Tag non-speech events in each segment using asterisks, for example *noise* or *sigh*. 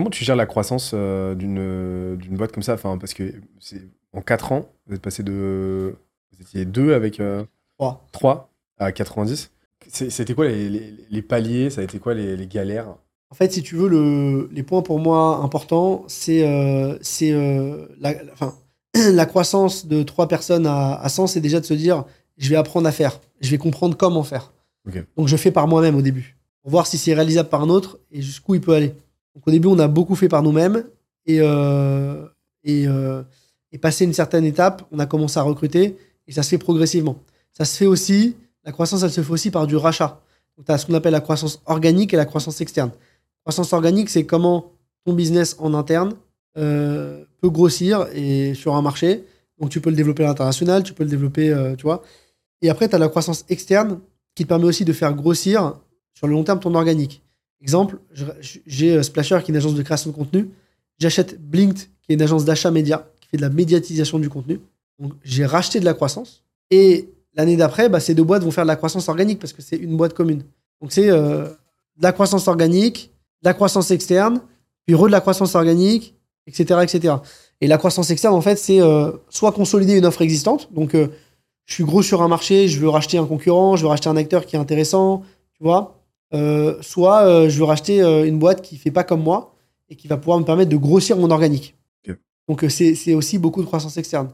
comment tu gères la croissance euh, d'une d'une boîte comme ça? Enfin, Parce que en 4 ans, vous êtes passé de. Vous étiez 2 avec. 3. 3 à 90. C'était quoi les, les, paliers? Ça a été quoi les, les galères? En fait, si tu veux, le, les points pour moi importants, c'est euh, euh, la, *clears throat* la croissance de 3 personnes à, à 100, c'est déjà de se dire je vais apprendre à faire, je vais comprendre comment faire. Donc je fais par moi-même au début, pour voir si c'est réalisable par un autre et jusqu'où il peut aller. Donc au début, on a beaucoup fait par nous-mêmes et, euh, euh, et passé une certaine étape, on a commencé à recruter et ça se fait progressivement. Ça se fait aussi, la croissance, elle se fait aussi par du rachat. Donc tu as ce qu'on appelle la croissance organique et la croissance externe. croissance organique, c'est comment ton business en interne euh, peut grossir et sur un marché. Donc tu peux le développer à l'international, tu peux le développer, tu vois. Et après, tu as la croissance externe qui te permet aussi de faire grossir sur le long terme ton organique. Exemple, j'ai euh, Splasher qui est une agence de création de contenu. J'achète Blinked qui est une agence d'achat média qui fait de la médiatisation du contenu. Donc j'ai racheté de la croissance. Et l'année d'après, bah, ces deux boîtes vont faire de la croissance organique parce que c'est une boîte commune. Donc c'est euh, de la croissance organique, de la croissance externe, puis re de la croissance organique, etc. Et la croissance externe, en fait, c'est euh, soit consolider une offre existante. Donc, je suis gros sur un marché, je veux racheter un concurrent, je veux racheter un acteur qui est intéressant, tu vois. Euh, soit euh, je veux racheter euh, une boîte qui fait pas comme moi et qui va pouvoir me permettre de grossir mon organique. Donc c'est aussi beaucoup de croissance externe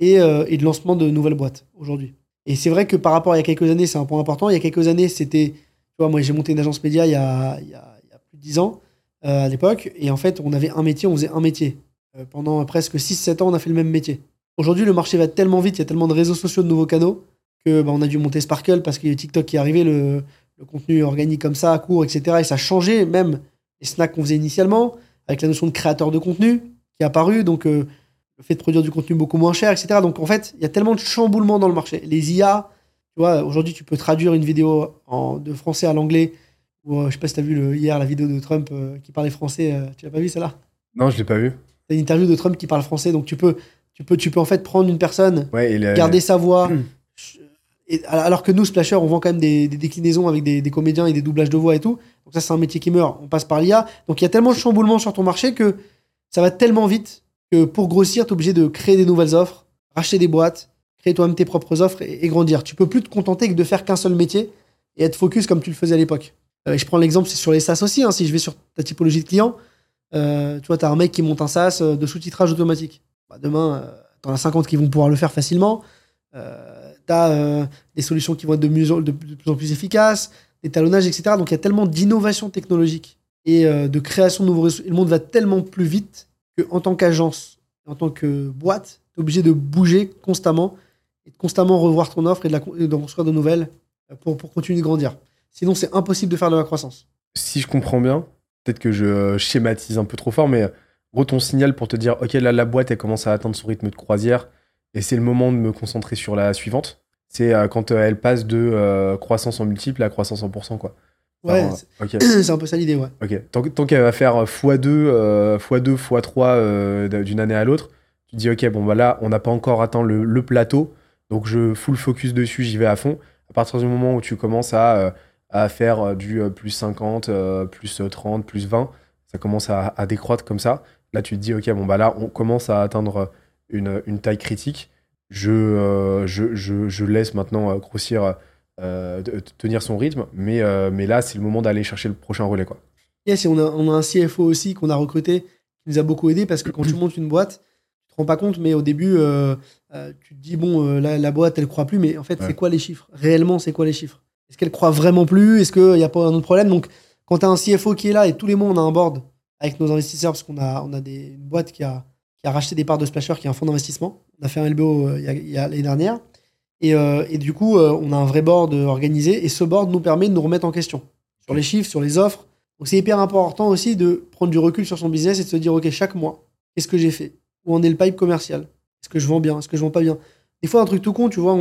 et, et, de lancement de nouvelles boîtes aujourd'hui. Et c'est vrai que par rapport à il y a quelques années, c'est un point important. Il y a quelques années, c'était, tu vois, moi j'ai monté une agence média il y a, il y a, il y a plus de 10 ans à l'époque, et en fait on avait un métier, on faisait un métier. pendant presque 6-7 ans, on a fait le même métier. Aujourd'hui, le marché va tellement vite, il y a tellement de réseaux sociaux, de nouveaux canaux, que bah, on a dû monter Sparkle parce qu'il y a TikTok qui est arrivé, le, contenu organique comme ça, court, etc. Et ça a changé même les snacks qu'on faisait initialement, avec la notion de créateur de contenu qui est apparu, donc euh, le fait de produire du contenu beaucoup moins cher, etc. Donc en fait, il y a tellement de chamboulements dans le marché. Les IA, tu vois, aujourd'hui, tu peux traduire une vidéo en, de français à l'anglais. Ou, euh, je sais pas si tu as vu le, hier la vidéo de Trump euh, qui parlait français. tu l'as pas vu, celle-là? Non, je l'ai pas vu. C'est une interview de Trump qui parle français, donc tu peux tu peux, tu peux en fait prendre une personne, garder sa voix. *clears throat* Alors que nous, Splasher, on vend quand même des, déclinaisons avec des, comédiens et des doublages de voix et tout. Donc ça, c'est un métier qui meurt. On passe par l'IA. Donc il y a tellement de chamboulements sur ton marché que ça va tellement vite que pour grossir, tu es obligé de créer des nouvelles offres, racheter des boîtes, créer toi-même tes propres offres et, grandir. Tu peux plus te contenter que de faire qu'un seul métier et être focus comme tu le faisais à l'époque. Euh, je prends l'exemple, c'est sur les SaaS aussi. Hein. si je vais sur ta typologie de client, euh, tu vois, tu as un mec qui monte un SaaS euh, de sous-titrage automatique. Bah, demain, euh, tu en as 50 qui vont pouvoir le faire facilement. Euh, tu as euh, des solutions qui vont être de, plus en plus efficaces, des talonnages, etc. Donc il y a tellement d'innovation technologique et de création de nouveaux réseaux. le monde va tellement plus vite qu'en tant qu'agence, en tant que boîte, tu es obligé de bouger constamment et de constamment revoir ton offre et de, construire de nouvelles pour, pour continuer de grandir. Sinon, c'est impossible de faire de la croissance. Si je comprends bien, peut-être que je schématise un peu trop fort, mais gros, signal pour te dire, OK, là, la boîte, elle commence à atteindre son rythme de croisière et c'est le moment de me concentrer sur la suivante. C'est euh, quand euh, elle passe de euh, croissance en multiple à croissance en pourcent, quoi. Ouais, *clears throat* c'est un peu ça l'idée, ouais. Ok, tant, qu'elle va faire x2, x2, x3 d'une année à l'autre, tu dis, ok, bon, bah on n'a pas encore atteint le, plateau, donc je full focus dessus, j'y vais à fond. À partir du moment où tu commences à, à faire du plus 50, plus 30, plus 20, ça commence à, à, décroître comme ça. Là, tu te dis, OK, bon, bah là, on commence à atteindre une, une taille critique. Je, euh, je, je, je, laisse maintenant euh, grossir, euh, tenir son rythme, mais, mais là, c'est le moment d'aller chercher le prochain relais. Quoi. Yes, et on a, on a un CFO aussi qu'on a recruté qui nous a beaucoup aidé parce que quand tu montes une boîte, tu te rends pas compte, mais au début, tu te dis, bon, la, la, boîte, elle croit plus, mais en fait, c'est quoi les chiffres? Réellement, c'est quoi les chiffres? Est-ce qu'elle croit vraiment plus? Est-ce qu'il n'y a pas un autre problème? Donc, quand tu as un CFO qui est là et tous les mois, on a un board avec nos investisseurs parce qu'on a, on a des, une boîte qui a, qui a racheté des parts de Splasher, qui est un fonds d'investissement. On a fait un LBO euh, il y a, l'année dernière. Et, euh, du coup, euh, on a un vrai board organisé. Et ce board nous permet de nous remettre en question sur les chiffres, sur les offres. Donc, c'est hyper important aussi de prendre du recul sur son business et de se dire, OK, chaque mois, qu'est-ce que j'ai fait? Où en est le pipe commercial? Est-ce que je vends bien? Est-ce que je vends pas bien? Des fois, un truc tout con, tu vois,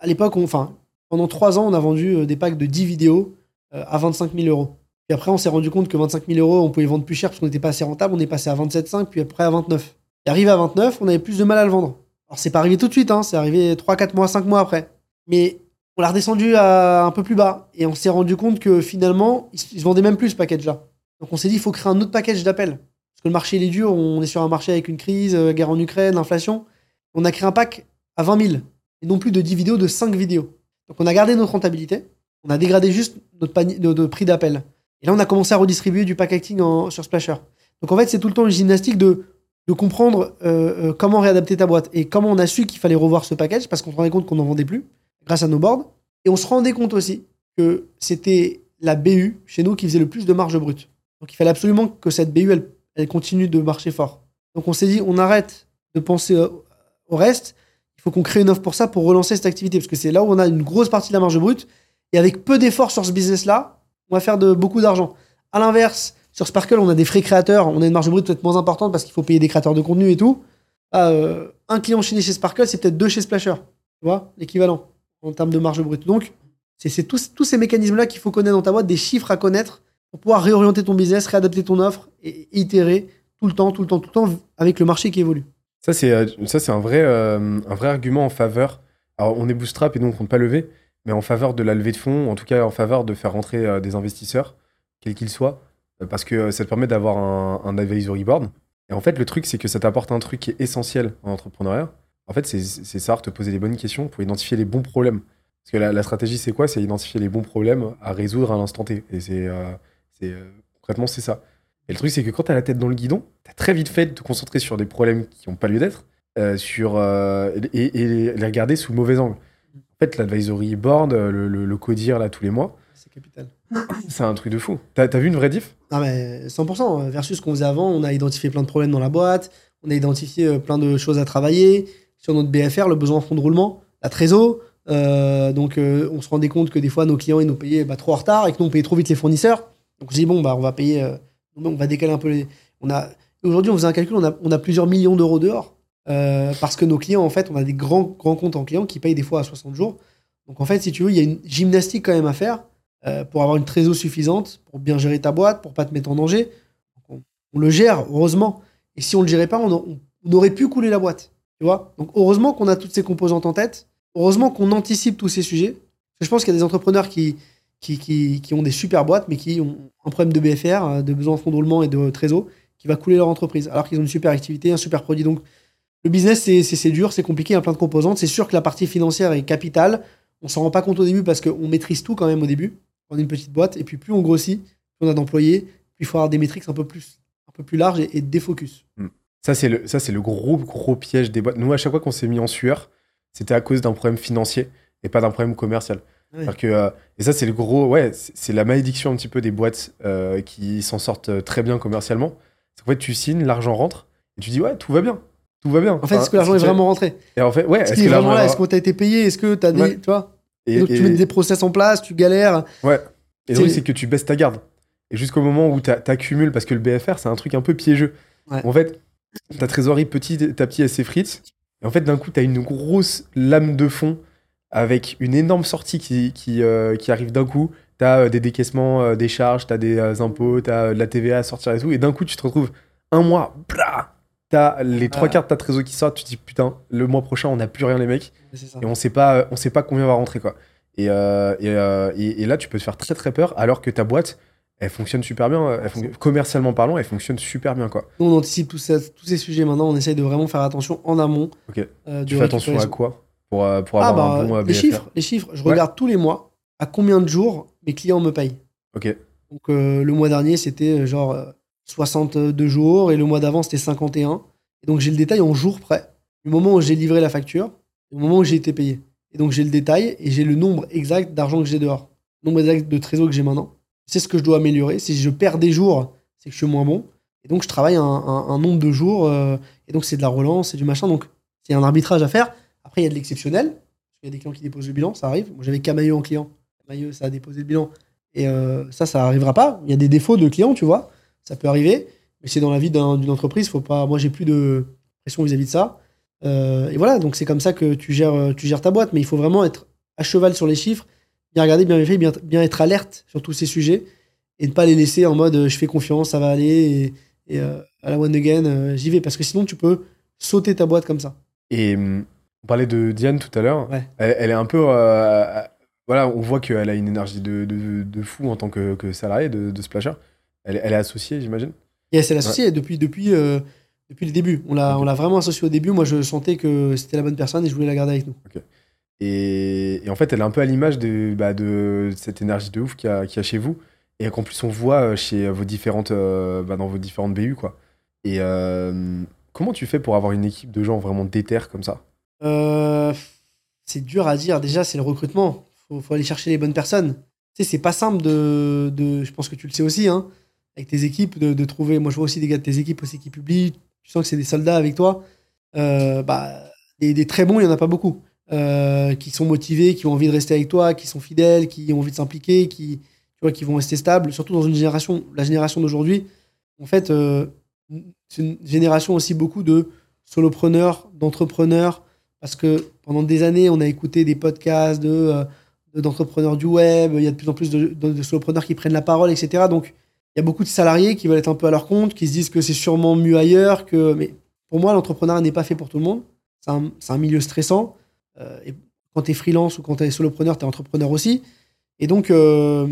à l'époque, enfin, pendant trois ans, on a vendu des packs de 10 vidéos à 25 000 euros. Puis après, on s'est rendu compte que 25 000 euros, on pouvait vendre plus cher parce qu'on n'était pas assez rentable. On est passé à 27,5, puis après à 29. Et arrivé à 29, on avait plus de mal à le vendre. Alors, c'est pas arrivé tout de suite, hein, c'est arrivé 3, 4 mois, 5 mois après. Mais on l'a redescendu à un peu plus bas. Et on s'est rendu compte que finalement, il se vendait même plus ce package-là. Donc on s'est dit, il faut créer un autre package d'appels. Parce que le marché, il est dur, on est sur un marché avec une crise, euh, guerre en Ukraine, l'inflation. On a créé un pack à 20 000, et non plus de 10 vidéos, de 5 vidéos. Donc on a gardé notre rentabilité, on a dégradé juste notre, panier, de prix d'appel. Et là, on a commencé à redistribuer du pack acting sur Splasher. Donc en fait, c'est tout le temps une gymnastique de, comprendre euh, euh, comment réadapter ta boîte et comment on a su qu'il fallait revoir ce package parce qu'on se rendait compte qu'on n'en vendait plus grâce à nos boards. Et on se rendait compte aussi que c'était la BU chez nous qui faisait le plus de marge brute. Donc il fallait absolument que cette BU, elle, elle continue de marcher fort. Donc on s'est dit, on arrête de penser au reste. Il faut qu'on crée une offre pour ça, pour relancer cette activité. Parce que c'est là où on a une grosse partie de la marge brute. Et avec peu d'efforts sur ce business-là, on va faire de, beaucoup d'argent. À l'inverse, sur Sparkle, on a des frais créateurs. On a une marge brute peut-être moins importante parce qu'il faut payer des créateurs de contenu et tout. Ah, euh, un client chez chez Sparkle, c'est peut-être deux chez Splasher. Tu vois, l'équivalent en termes de marge brute. Donc, c'est tous, ces mécanismes-là qu'il faut connaître dans ta boîte, des chiffres à connaître pour pouvoir réorienter ton business, réadapter ton offre et itérer tout le temps, tout le temps, tout le temps avec le marché qui évolue. Ça, c'est euh, euh, un vrai argument en faveur. Alors, on est bootstrap et donc on ne compte pas lever, mais en faveur de la levée de fonds, en tout cas en faveur de faire rentrer euh, des investisseurs, quels qu'ils soient, euh, parce que euh, ça te permet d'avoir un, advisory board. Et en fait, le truc, c'est que ça t'apporte un truc qui est essentiel en entrepreneuriat. En fait, c'est savoir te poser les bonnes questions pour identifier les bons problèmes. Parce que la, stratégie, c'est quoi? C'est identifier les bons problèmes à résoudre à l'instant T. Et c'est concrètement, c'est ça. Et le truc, c'est que quand tu as la tête dans le guidon, tu as très vite fait de te concentrer sur des problèmes qui n'ont pas lieu d'être et, et les regarder sous mauvais angle. En fait, l'advisory board, euh, le, le, le codir là tous les mois, C'est capital. *laughs* c'est un truc de fou. T'as as vu une vraie diff? Ah mais 100%. Versus ce qu'on faisait avant, on a identifié plein de problèmes dans la boîte, on a identifié euh, plein de choses à travailler. Sur notre BFR, le besoin en fonds de roulement, la trésor. euh, donc euh, on se rendait compte que des fois nos clients ils nous payaient bah, trop en retard et que nous on payait trop vite les fournisseurs. Donc on s'est dit bon bah on va payer, euh, on va décaler un peu les. On a aujourd'hui on faisait un calcul, on a, on a plusieurs millions d'euros dehors euh, parce que nos clients en fait on a des grands grands comptes en clients qui payent des fois à 60 jours. Donc en fait si tu veux il y a une gymnastique quand même à faire euh, pour avoir une trésor suffisante, pour bien gérer ta boîte, pour pas te mettre en danger. On, le gère, heureusement. Et si on le gérait pas, on, aurait pu couler la boîte. Tu vois? Donc heureusement qu'on a toutes ces composantes en tête. Heureusement qu'on anticipe tous ces sujets. Je pense qu'il y a des entrepreneurs qui, qui, qui, qui ont des super boîtes, mais qui ont un problème de BFR, euh, de besoin de fonds de roulement et de trésor, qui va couler leur entreprise. Alors qu'ils ont une super activité, un super produit. Donc le business, c'est- dur, c'est compliqué, il y a plein de composantes. C'est sûr que la partie financière est capitale. On s'en rend pas compte au début parce qu'on maîtrise tout quand même au début. On est une petite boîte. Et puis plus on grossit, plus on a d'employés, plus il faut avoir des métriques un peu plus, un peu plus larges et, et des focus. Ça, c'est le, ça, c'est le gros, gros piège des boîtes. Nous, à chaque fois qu'on s'est mis en sueur, c'était à cause d'un problème financier et pas d'un problème commercial. Ouais. Que, euh, et ça, c'est le gros, ouais, c'est c'est la malédiction un petit peu des boîtes euh, qui s'en sortent euh, très bien commercialement. C'est qu'en fait, tu signes, l'argent rentre, et tu dis, ouais, tout va bien. Tout va bien. En fait, est-ce que l'argent est vraiment rentré? Et en fait, ouais, Est-ce est-ce qu'il que est vraiment là est Est-ce que tu as été payé? Est-ce que tu as des. Ouais. Tu vois? Et, Donc, tu mets des process en place, tu galères. ouais. Et le truc, c'est que tu baisses ta garde. Et jusqu'au moment où t'a- t'accumules, parce que le BFR, c'est un truc un peu piégeux. Ouais. En fait, ta trésorerie petit à petit, elle s'effrite. Et en fait, d'un coup, t'as une grosse lame de fond avec une énorme sortie qui, qui, euh, qui arrive d'un coup. T'as euh, des décaissements euh, des charges, t'as des euh, impôts, t'as de la TVA à sortir et tout. Et d'un coup, tu te retrouves un mois, blah T'as les trois Ah. quarts de ta trésor qui sortent. Tu te dis, putain, le mois prochain, on n'a plus rien, les mecs et on sait pas on sait pas combien va rentrer quoi et, euh, et, euh, et- et là tu peux te faire très très peur alors que ta boîte elle fonctionne super bien elle fon- commercialement parlant elle fonctionne super bien quoi Nous, on anticipe tous ces, tous ces sujets maintenant. On essaye de vraiment faire attention en amont. Ok. euh, tu fais attention à quoi pour, euh, pour Ah, avoir bah, un bon euh, les chiffres. Les chiffres. Je Ouais. regarde tous les mois à combien de jours mes clients me payent. ok Donc, euh, le mois dernier, c'était euh, genre euh, 62 jours et le mois d'avant, c'était 51. Et donc, j'ai le détail en jours près. Du moment où j'ai livré la facture, au moment où j'ai été payé. Et donc, j'ai le détail et j'ai le nombre exact d'argent que j'ai dehors. Le nombre exact de trésor que j'ai maintenant. C'est ce que je dois améliorer. Si je perds des jours, c'est que je suis moins bon. Et donc, je travaille un, nombre de jours. euh, et donc, c'est de la relance, c'est du machin. Donc, c'est un arbitrage à faire. Après, il y a de l'exceptionnel. Il y a des clients qui déposent le bilan, ça arrive. Moi, j'avais Camailleux en client. Camailleux, ça a déposé le bilan. Et euh, ça, ça arrivera pas. Il y a des défauts de clients, tu vois. Ça peut arriver. Mais c'est dans la vie d'un- d'une entreprise. Faut pas... Moi, j'ai plus de pression vis-à-vis de ça. Euh, et voilà, donc c'est comme ça que tu gères, euh, tu gères ta boîte. Mais il faut vraiment être à cheval sur les chiffres, bien regarder, bien vérifier, bien, bien être alerte sur tous ces sujets et ne pas les laisser en mode euh, je fais confiance, ça va aller et, et, euh, à la one again, euh, j'y vais. Parce que sinon, tu peux sauter ta boîte comme ça. et hum, on parlait de Diane tout à l'heure Ouais. elle, elle est un peu voilà on voit qu'elle a une énergie de, de, de fou en tant que, que salarié de, de Splasher Elle, elle est associée, j'imagine Yes, elle est associée depuis, depuis, euh, depuis le début. On l'a, on l'a vraiment associée au début. Moi, je sentais que c'était la bonne personne et je voulais la garder avec nous. Et, et en fait, elle est un peu à l'image de, bah, de cette énergie de ouf qu'il y a, y a chez vous. Et qu'en plus, on voit euh, chez vos différentes, euh, bah, dans vos différentes BU. Quoi. Et euh, comment tu fais pour avoir une équipe de gens vraiment déter comme ça? C'est dur à dire. Déjà, c'est le recrutement. Faut, faut aller chercher les bonnes personnes. Tu sais, c'est pas simple de, de- Je pense que tu le sais aussi, hein, avec tes équipes, de, trouver. Moi, je vois aussi des gars de tes équipes aussi qui publient. Tu sens que c'est des soldats avec toi. Euh, bah, des, très bons, il y en a pas beaucoup. Euh, qui sont motivés, qui ont envie de rester avec toi, qui sont fidèles, qui ont envie de s'impliquer, qui, qui vont rester stables. Surtout dans une génération, la génération d'aujourd'hui. En fait, euh, c'est une génération aussi beaucoup de solopreneurs, d'entrepreneurs, parce que pendant des années, on a écouté des podcasts de, euh, de- d'entrepreneurs du web, il y a de plus en plus de- de solopreneurs qui prennent la parole, etc. Donc, il y a beaucoup de salariés qui veulent être un peu à leur compte, qui se disent que c'est sûrement mieux ailleurs, que... mais pour moi, l'entrepreneuriat n'est pas fait pour tout le monde. C'est un, milieu stressant. Euh, et quand tu es freelance ou quand tu es solopreneur, tu es entrepreneur aussi. Et donc, euh,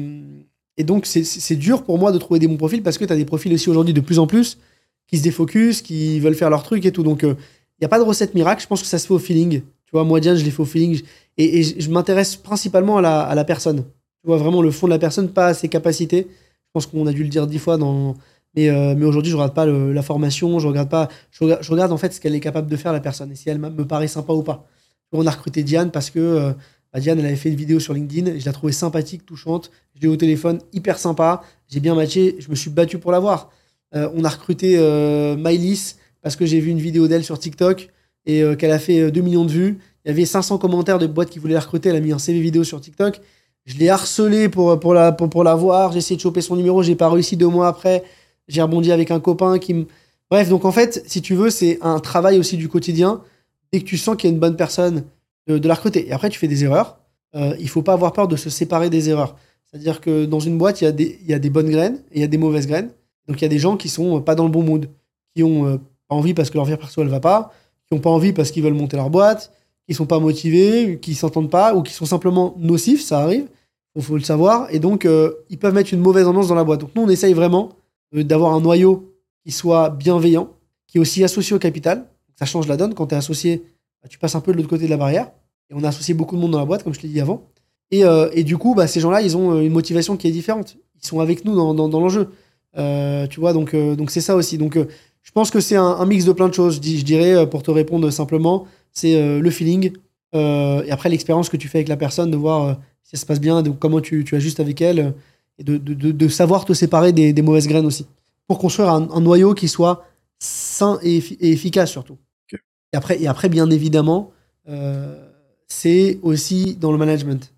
c'est, dur pour moi de trouver des bons profils parce que tu as des profils aussi aujourd'hui de plus en plus qui se défocus, qui veulent faire leur truc et tout. Donc, il n'y a pas de recette miracle. Je pense que ça se fait au feeling. Tu vois, moi, Diane, je l'ai fait au feeling. Et, je m'intéresse principalement à la, à la personne. Tu vois, vraiment le fond de la personne, pas à ses capacités. Pense qu'on a dû le dire dix fois dans. Mais, euh, aujourd'hui, je regarde pas la formation, je regarde pas. Je regarde, en fait ce qu'elle est capable de faire, la personne, et si elle me paraît sympa ou pas. On a recruté Diane parce que euh, bah, Diane, elle avait fait une vidéo sur LinkedIn, je la trouvais sympathique, touchante. Je l'ai au téléphone, hyper sympa. J'ai bien matché, je me suis battu pour l'avoir. Euh, on a recruté euh, Maïlis parce que j'ai vu une vidéo d'elle sur TikTok et qu'elle a fait euh, 2 millions de vues. Il y avait 500 commentaires de boîtes qui voulaient la recruter. Elle a mis un CV vidéo sur TikTok. Je l'ai harcelé pour, pour, la, pour, pour la voir. J'ai essayé de choper son numéro. J'ai pas réussi deux mois après. J'ai rebondi avec un copain qui me. Bref, donc en fait, si tu veux, c'est un travail aussi du quotidien. Dès que tu sens qu'il y a une bonne personne, de, de la recruter. Et après, tu fais des erreurs. Euh, il faut pas avoir peur de se séparer des erreurs. C'est-à-dire que dans une boîte, il y, a des, y a des bonnes graines et il y a des mauvaises graines. Donc il y a des gens qui sont euh, pas dans le bon mood, qui ont euh, pas envie parce que leur vie perso elle va pas, qui ont pas envie parce qu'ils veulent monter leur boîte, qui sont pas motivés, qui s'entendent pas ou qui sont simplement nocifs, ça arrive. Il faut le savoir. Et donc euh, ils peuvent mettre une mauvaise ambiance dans la boîte. Donc nous on essaye vraiment euh, d'avoir un noyau qui soit bienveillant, qui est aussi associé au capital. Ça change la donne quand tu es associé, bah, tu passes un peu de l'autre côté de la barrière. Et on a associé beaucoup de monde dans la boîte, comme je l'ai dit avant. Et, euh, et du coup, bah, ces gens-là, ils ont une motivation qui est différente. Ils sont avec nous dans, dans, l'enjeu. Tu vois, donc c'est ça aussi. Donc je pense que c'est un, mix de plein de choses. Je, dirais, pour te répondre simplement, c'est le feeling et après l'expérience que tu fais avec la personne, de voir si ça se passe bien, de comment tu, tu ajustes avec elle et de, de, de, de savoir te séparer des, des mauvaises graines aussi. Pour construire un, un noyau qui soit sain et, effi- et efficace surtout. Ok. Et, après, et après, bien évidemment, euh, c'est aussi dans le management.